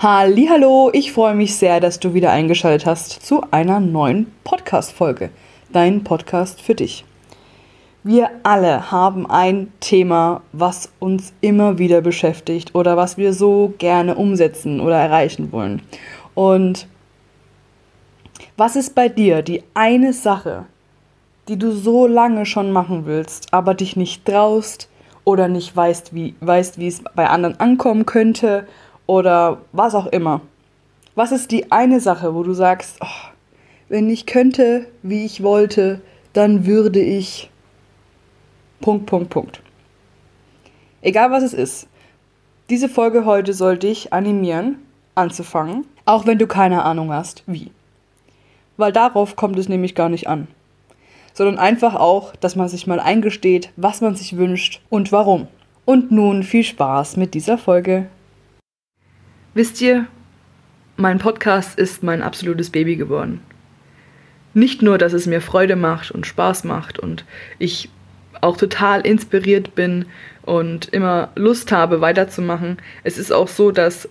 Hallo, ich freue mich sehr, dass du wieder eingeschaltet hast zu einer neuen Podcast Folge. Dein Podcast für dich. Wir alle haben ein Thema, was uns immer wieder beschäftigt oder was wir so gerne umsetzen oder erreichen wollen. Und was ist bei dir die eine Sache, die du so lange schon machen willst, aber dich nicht traust oder nicht weißt, wie, weißt, wie es bei anderen ankommen könnte oder was auch immer. Was ist die eine Sache, wo du sagst, oh, wenn ich könnte, wie ich wollte, dann würde ich. Punkt, Punkt, Punkt. Egal was es ist. Diese Folge heute soll dich animieren, anzufangen, auch wenn du keine Ahnung hast, wie. Weil darauf kommt es nämlich gar nicht an. Sondern einfach auch, dass man sich mal eingesteht, was man sich wünscht und warum. Und nun viel Spaß mit dieser Folge. Wisst ihr, mein Podcast ist mein absolutes Baby geworden. Nicht nur, dass es mir Freude macht und Spaß macht und ich auch total inspiriert bin und immer Lust habe, weiterzumachen. Es ist auch so, dass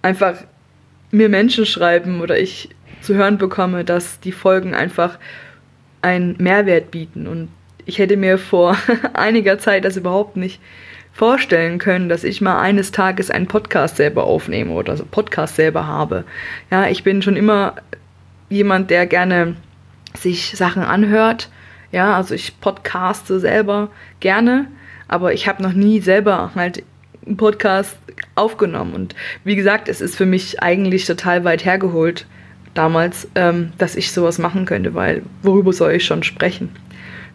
einfach mir Menschen schreiben oder ich zu hören bekomme, dass die Folgen einfach einen Mehrwert bieten. Und ich hätte mir vor einiger Zeit das überhaupt nicht vorstellen können, dass ich mal eines Tages einen Podcast selber aufnehme oder Podcast selber habe. Ja, ich bin schon immer jemand, der gerne sich Sachen anhört. Ja, also ich podcaste selber gerne, aber ich habe noch nie selber halt einen Podcast aufgenommen. Und wie gesagt, es ist für mich eigentlich total weit hergeholt damals, ähm, dass ich sowas machen könnte, weil worüber soll ich schon sprechen?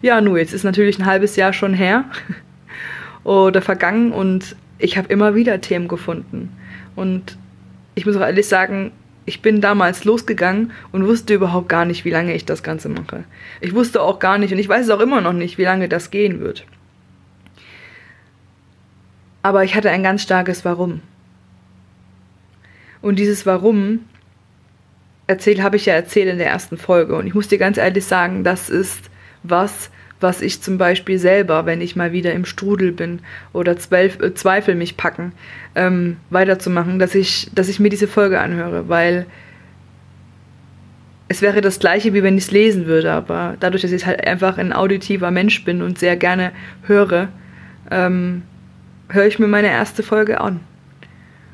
Ja, nur jetzt ist natürlich ein halbes Jahr schon her. Oder vergangen und ich habe immer wieder Themen gefunden. Und ich muss auch ehrlich sagen, ich bin damals losgegangen und wusste überhaupt gar nicht, wie lange ich das Ganze mache. Ich wusste auch gar nicht und ich weiß es auch immer noch nicht, wie lange das gehen wird. Aber ich hatte ein ganz starkes Warum. Und dieses Warum erzählt habe ich ja erzählt in der ersten Folge und ich muss dir ganz ehrlich sagen, das ist was, was ich zum Beispiel selber, wenn ich mal wieder im Strudel bin oder Zweif äh, Zweifel mich packen, ähm, weiterzumachen, dass ich, dass ich mir diese Folge anhöre, weil es wäre das gleiche, wie wenn ich es lesen würde, aber dadurch, dass ich halt einfach ein auditiver Mensch bin und sehr gerne höre, ähm, höre ich mir meine erste Folge an.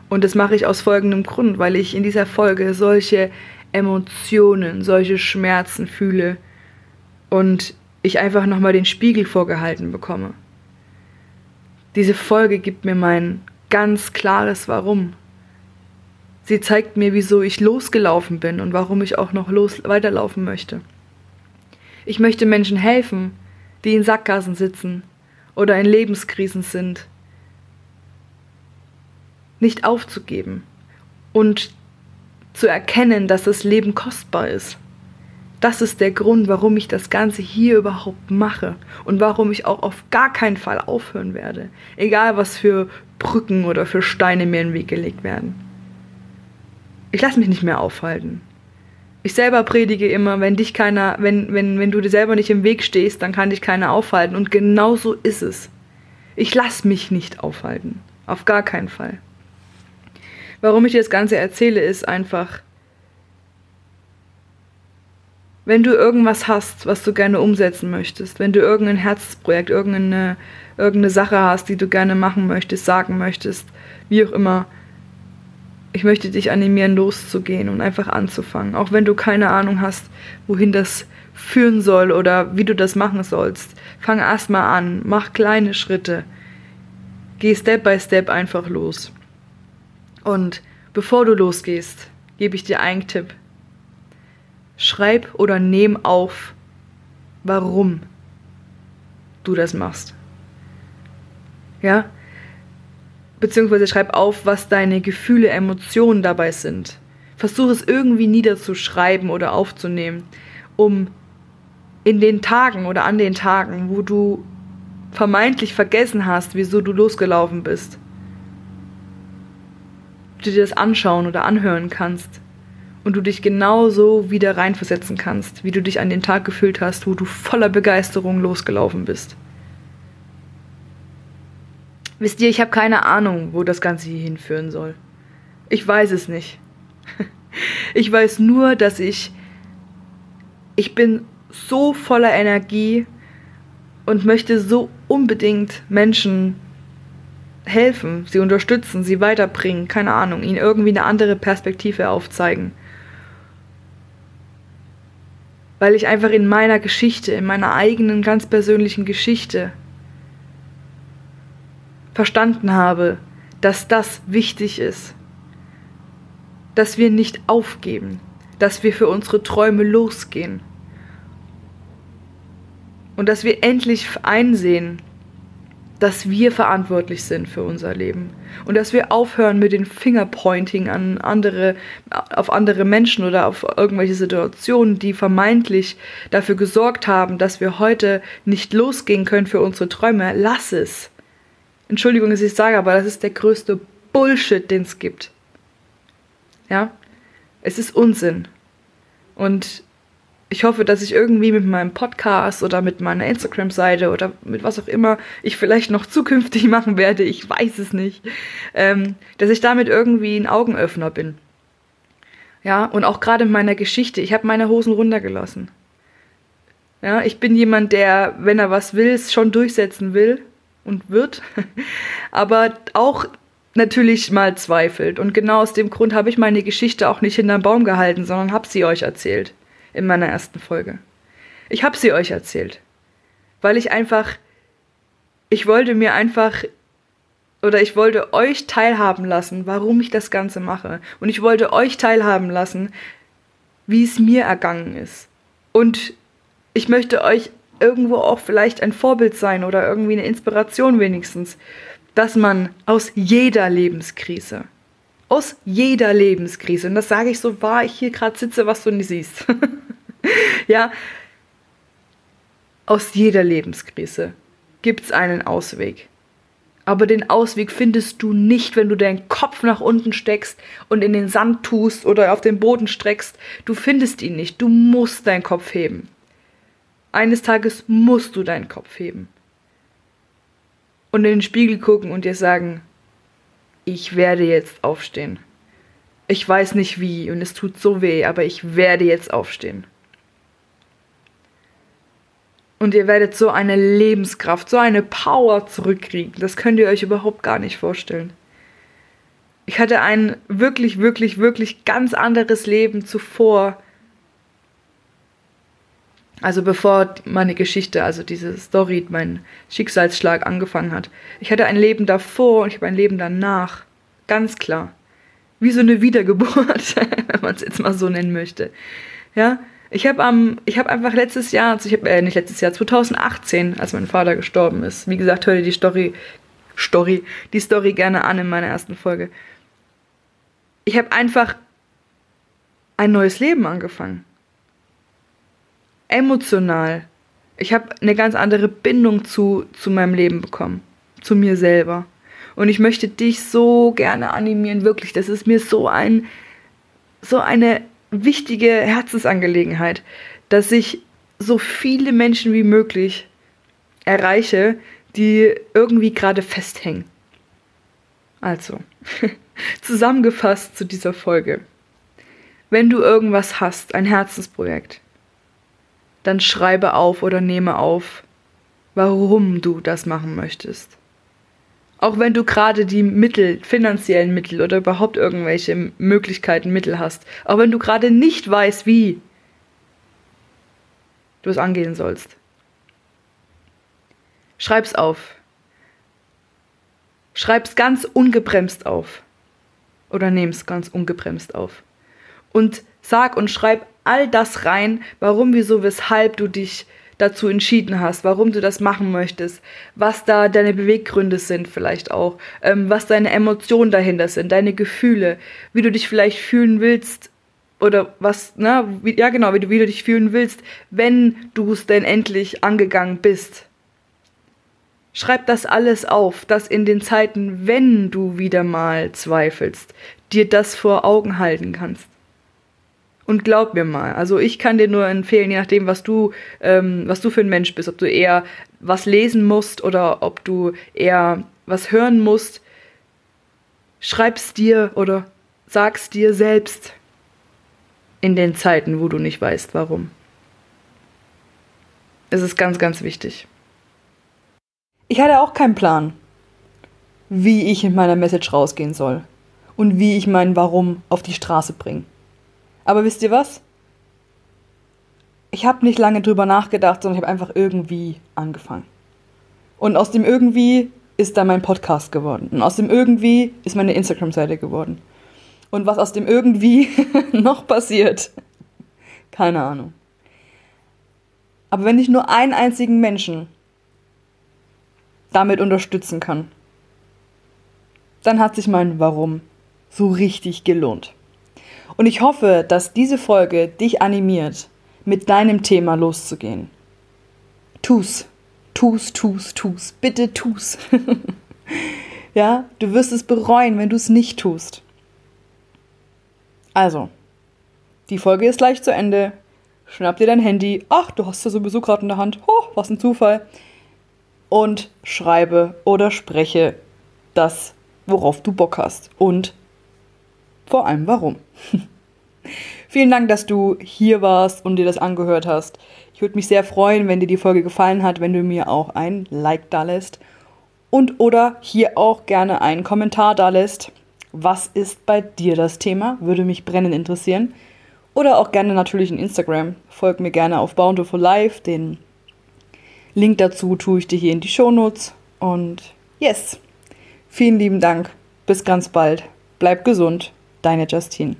Und das mache ich aus folgendem Grund, weil ich in dieser Folge solche Emotionen, solche Schmerzen fühle und ich einfach nochmal den Spiegel vorgehalten bekomme. Diese Folge gibt mir mein ganz klares Warum. Sie zeigt mir, wieso ich losgelaufen bin und warum ich auch noch los weiterlaufen möchte. Ich möchte Menschen helfen, die in Sackgassen sitzen oder in Lebenskrisen sind, nicht aufzugeben und zu erkennen, dass das Leben kostbar ist das ist der Grund, warum ich das Ganze hier überhaupt mache und warum ich auch auf gar keinen Fall aufhören werde. Egal, was für Brücken oder für Steine mir in den Weg gelegt werden. Ich lasse mich nicht mehr aufhalten. Ich selber predige immer, wenn dich keiner, wenn, wenn, wenn du dir selber nicht im Weg stehst, dann kann dich keiner aufhalten. Und genau so ist es. Ich lasse mich nicht aufhalten. Auf gar keinen Fall. Warum ich dir das Ganze erzähle, ist einfach, wenn du irgendwas hast, was du gerne umsetzen möchtest, wenn du irgendein Herzensprojekt, irgendeine, irgendeine Sache hast, die du gerne machen möchtest, sagen möchtest, wie auch immer, ich möchte dich animieren, loszugehen und einfach anzufangen. Auch wenn du keine Ahnung hast, wohin das führen soll oder wie du das machen sollst. Fang erstmal an, mach kleine Schritte. Geh Step by Step einfach los. Und bevor du losgehst, gebe ich dir einen Tipp schreib oder nehm auf, warum du das machst. Ja? Beziehungsweise schreib auf, was deine Gefühle, Emotionen dabei sind. Versuch es irgendwie niederzuschreiben oder aufzunehmen, um in den Tagen oder an den Tagen, wo du vermeintlich vergessen hast, wieso du losgelaufen bist, du dir das anschauen oder anhören kannst und du dich genauso wieder reinversetzen kannst, wie du dich an den Tag gefühlt hast, wo du voller Begeisterung losgelaufen bist. Wisst ihr, ich habe keine Ahnung, wo das Ganze hier hinführen soll. Ich weiß es nicht. Ich weiß nur, dass ich ich bin so voller Energie und möchte so unbedingt Menschen helfen, sie unterstützen, sie weiterbringen, keine Ahnung, ihnen irgendwie eine andere Perspektive aufzeigen. Weil ich einfach in meiner Geschichte, in meiner eigenen ganz persönlichen Geschichte verstanden habe, dass das wichtig ist. Dass wir nicht aufgeben, dass wir für unsere Träume losgehen. Und dass wir endlich einsehen, dass wir verantwortlich sind für unser Leben und dass wir aufhören mit dem Fingerpointing an andere, auf andere Menschen oder auf irgendwelche Situationen, die vermeintlich dafür gesorgt haben, dass wir heute nicht losgehen können für unsere Träume. Lass es. Entschuldigung, dass ich sage, aber das ist der größte Bullshit, den es gibt. Ja, es ist Unsinn. Und ich hoffe, dass ich irgendwie mit meinem Podcast oder mit meiner Instagram-Seite oder mit was auch immer ich vielleicht noch zukünftig machen werde, ich weiß es nicht, ähm, dass ich damit irgendwie ein Augenöffner bin. Ja, und auch gerade in meiner Geschichte, ich habe meine Hosen runtergelassen. Ja, ich bin jemand, der, wenn er was will, es schon durchsetzen will und wird, aber auch natürlich mal zweifelt. Und genau aus dem Grund habe ich meine Geschichte auch nicht hinterm Baum gehalten, sondern habe sie euch erzählt in meiner ersten Folge. Ich habe sie euch erzählt, weil ich einfach, ich wollte mir einfach oder ich wollte euch teilhaben lassen, warum ich das Ganze mache. Und ich wollte euch teilhaben lassen, wie es mir ergangen ist. Und ich möchte euch irgendwo auch vielleicht ein Vorbild sein oder irgendwie eine Inspiration wenigstens, dass man aus jeder Lebenskrise, aus jeder Lebenskrise, und das sage ich so wahr ich hier gerade sitze, was du nicht siehst, ja, aus jeder Lebenskrise gibt es einen Ausweg. Aber den Ausweg findest du nicht, wenn du deinen Kopf nach unten steckst und in den Sand tust oder auf den Boden streckst. Du findest ihn nicht. Du musst deinen Kopf heben. Eines Tages musst du deinen Kopf heben. Und in den Spiegel gucken und dir sagen, ich werde jetzt aufstehen. Ich weiß nicht wie und es tut so weh, aber ich werde jetzt aufstehen. Und ihr werdet so eine Lebenskraft, so eine Power zurückkriegen. Das könnt ihr euch überhaupt gar nicht vorstellen. Ich hatte ein wirklich, wirklich, wirklich ganz anderes Leben zuvor. Also bevor meine Geschichte, also diese Story, mein Schicksalsschlag angefangen hat. Ich hatte ein Leben davor und ich habe ein Leben danach. Ganz klar. Wie so eine Wiedergeburt, wenn man es jetzt mal so nennen möchte. Ja, ich habe am, ich habe einfach letztes Jahr, also ich habe äh, nicht letztes Jahr, 2018, als mein Vater gestorben ist. Wie gesagt, hör dir die Story, Story, die Story gerne an in meiner ersten Folge. Ich habe einfach ein neues Leben angefangen. Emotional. Ich habe eine ganz andere Bindung zu, zu meinem Leben bekommen, zu mir selber. Und ich möchte dich so gerne animieren, wirklich. Das ist mir so ein, so eine wichtige Herzensangelegenheit, dass ich so viele Menschen wie möglich erreiche, die irgendwie gerade festhängen. Also, zusammengefasst zu dieser Folge. Wenn du irgendwas hast, ein Herzensprojekt, dann schreibe auf oder nehme auf, warum du das machen möchtest. Auch wenn du gerade die Mittel, finanziellen Mittel oder überhaupt irgendwelche Möglichkeiten, Mittel hast. Auch wenn du gerade nicht weißt, wie du es angehen sollst. Schreib's auf. Schreib's ganz ungebremst auf. Oder nehm's ganz ungebremst auf. Und sag und schreib all das rein, warum, wieso, weshalb du dich dazu entschieden hast, warum du das machen möchtest, was da deine Beweggründe sind vielleicht auch, ähm, was deine Emotionen dahinter sind, deine Gefühle, wie du dich vielleicht fühlen willst oder was, ne, wie, ja genau, wie du, wie du dich fühlen willst, wenn du es denn endlich angegangen bist. Schreib das alles auf, dass in den Zeiten, wenn du wieder mal zweifelst, dir das vor Augen halten kannst. Und glaub mir mal, also ich kann dir nur empfehlen, je nachdem, was du, ähm, was du für ein Mensch bist, ob du eher was lesen musst oder ob du eher was hören musst, schreib's dir oder Sag's dir selbst in den Zeiten, wo du nicht weißt, warum. Es ist ganz, ganz wichtig. Ich hatte auch keinen Plan, wie ich mit meiner Message rausgehen soll und wie ich mein Warum auf die Straße bringe. Aber wisst ihr was? Ich habe nicht lange drüber nachgedacht, sondern ich habe einfach irgendwie angefangen. Und aus dem irgendwie ist dann mein Podcast geworden. Und aus dem irgendwie ist meine Instagram-Seite geworden. Und was aus dem irgendwie noch passiert, keine Ahnung. Aber wenn ich nur einen einzigen Menschen damit unterstützen kann, dann hat sich mein Warum so richtig gelohnt. Und ich hoffe, dass diese Folge dich animiert, mit deinem Thema loszugehen. Tu's, tu's, tu's, tu's, bitte tu's. ja, du wirst es bereuen, wenn du es nicht tust. Also, die Folge ist gleich zu Ende. Schnapp dir dein Handy. Ach, du hast es sowieso gerade in der Hand. Oh, was ein Zufall. Und schreibe oder spreche das, worauf du Bock hast. Und vor allem warum. Vielen Dank, dass du hier warst und dir das angehört hast. Ich würde mich sehr freuen, wenn dir die Folge gefallen hat, wenn du mir auch ein Like da lässt und oder hier auch gerne einen Kommentar da lässt. Was ist bei dir das Thema? Würde mich brennend interessieren. Oder auch gerne natürlich in Instagram. Folg mir gerne auf Bountiful Life. Den Link dazu tue ich dir hier in die Shownotes. Und yes, vielen lieben Dank. Bis ganz bald. Bleib gesund. Deine Justine.